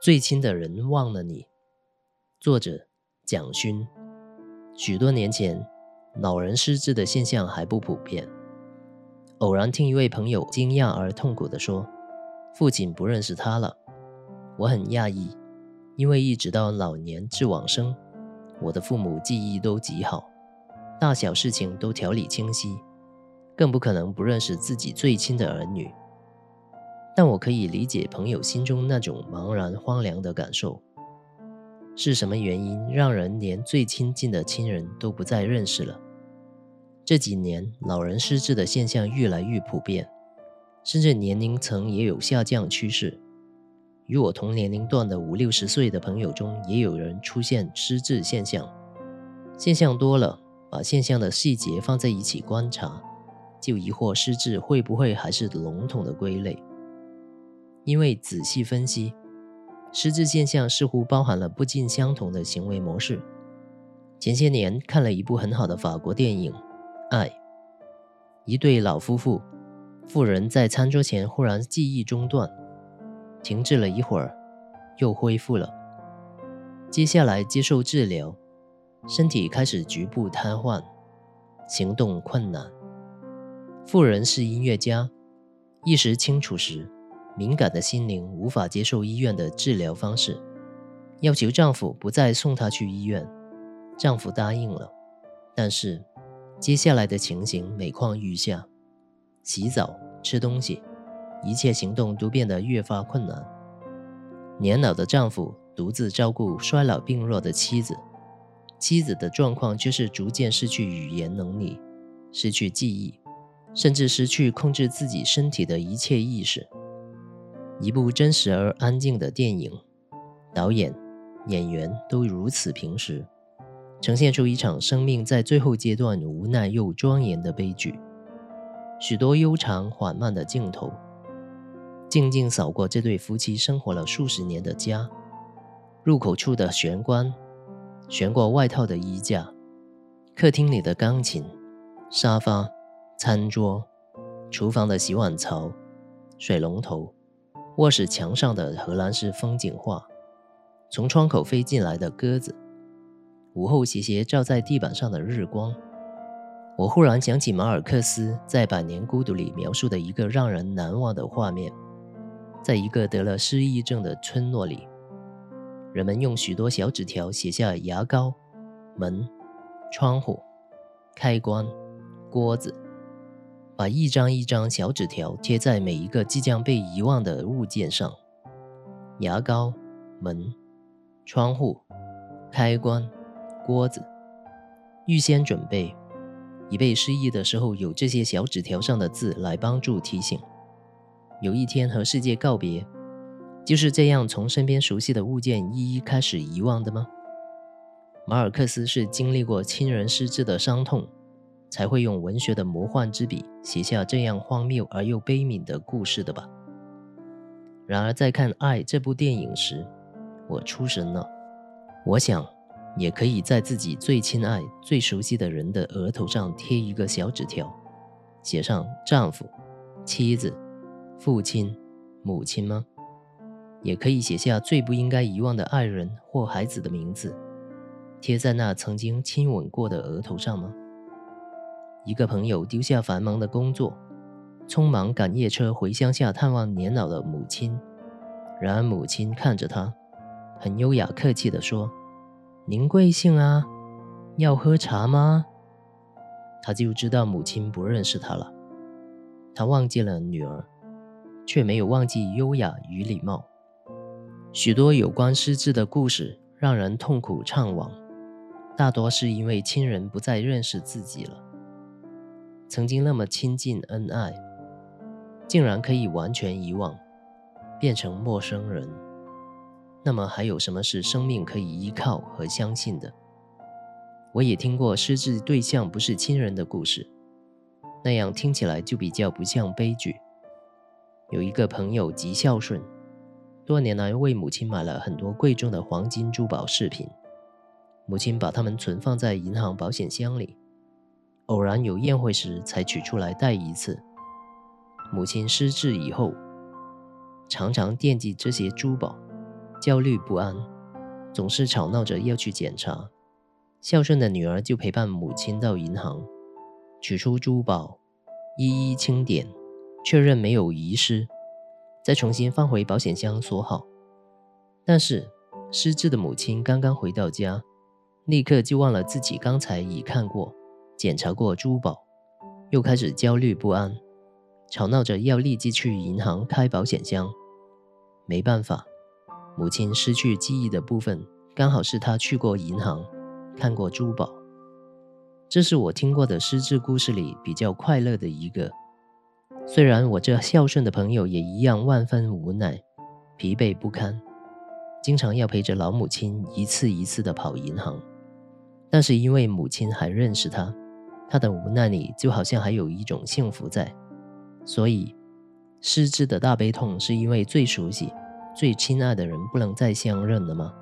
最亲的人忘了你。作者蒋勋。许多年前，老人失智的现象还不普遍。偶然听一位朋友惊讶而痛苦地说：“父亲不认识他了。”我很讶异，因为一直到老年至往生，我的父母记忆都极好，大小事情都条理清晰，更不可能不认识自己最亲的儿女。但我可以理解朋友心中那种茫然荒凉的感受。是什么原因让人连最亲近的亲人都不再认识了？这几年老人失智的现象越来越普遍，甚至年龄层也有下降趋势。与我同年龄段的五六十岁的朋友中，也有人出现失智现象。现象多了，把现象的细节放在一起观察，就疑惑失智会不会还是笼统的归类？因为仔细分析，失智现象似乎包含了不尽相同的行为模式。前些年看了一部很好的法国电影《爱》，一对老夫妇，妇人在餐桌前忽然记忆中断，停滞了一会儿，又恢复了。接下来接受治疗，身体开始局部瘫痪，行动困难。妇人是音乐家，意识清楚时，敏感的心灵无法接受医院的治疗方式，要求丈夫不再送她去医院。丈夫答应了，但是接下来的情形每况愈下，洗澡、吃东西，一切行动都变得越发困难。年老的丈夫独自照顾衰老病弱的妻子，妻子的状况却是逐渐失去语言能力，失去记忆，甚至失去控制自己身体的一切意识。一部真实而安静的电影，导演、演员都如此平实，呈现出一场生命在最后阶段无奈又庄严的悲剧。许多悠长缓慢的镜头，静静扫过这对夫妻生活了数十年的家。入口处的玄关，悬挂外套的衣架，客厅里的钢琴、沙发、餐桌，厨房的洗碗槽、水龙头。卧室墙上的荷兰式风景画，从窗口飞进来的鸽子，午后斜斜照在地板上的日光，我忽然想起马尔克斯在《百年孤独》里描述的一个让人难忘的画面，在一个得了失忆症的村落里，人们用许多小纸条写下牙膏、门、窗户、开关、锅子。把一张一张小纸条贴在每一个即将被遗忘的物件上，牙膏、门、窗户、开关、锅子，预先准备，以备失忆的时候有这些小纸条上的字来帮助提醒。有一天和世界告别，就是这样从身边熟悉的物件一一开始遗忘的吗？马尔克斯是经历过亲人失智的伤痛。才会用文学的魔幻之笔写下这样荒谬而又悲悯的故事的吧？然而，在看《爱》这部电影时，我出神了。我想，也可以在自己最亲爱、最熟悉的人的额头上贴一个小纸条，写上丈夫、妻子、父亲、母亲吗？也可以写下最不应该遗忘的爱人或孩子的名字，贴在那曾经亲吻过的额头上吗？一个朋友丢下繁忙的工作，匆忙赶夜车回乡下探望年老的母亲。然而母亲看着他，很优雅客气地说：“您贵姓啊？要喝茶吗？”他就知道母亲不认识他了。他忘记了女儿，却没有忘记优雅与礼貌。许多有关失智的故事让人痛苦怅惘，大多是因为亲人不再认识自己了。曾经那么亲近恩爱，竟然可以完全遗忘，变成陌生人。那么还有什么是生命可以依靠和相信的？我也听过失智对象不是亲人的故事，那样听起来就比较不像悲剧。有一个朋友极孝顺，多年来为母亲买了很多贵重的黄金珠宝饰品，母亲把它们存放在银行保险箱里。偶然有宴会时才取出来戴一次。母亲失智以后，常常惦记这些珠宝，焦虑不安，总是吵闹着要去检查。孝顺的女儿就陪伴母亲到银行，取出珠宝，一一清点，确认没有遗失，再重新放回保险箱锁好。但是失智的母亲刚刚回到家，立刻就忘了自己刚才已看过、检查过珠宝，又开始焦虑不安，吵闹着要立即去银行开保险箱。没办法，母亲失去记忆的部分刚好是她去过银行。看过珠宝，这是我听过的失智故事里比较快乐的一个。虽然我这孝顺的朋友也一样万分无奈、疲惫不堪，经常要陪着老母亲一次一次的跑银行，但是因为母亲还认识他，他的无奈里就好像还有一种幸福在。所以，失之的大悲痛是因为最熟悉、最亲爱的人不能再相认了吗？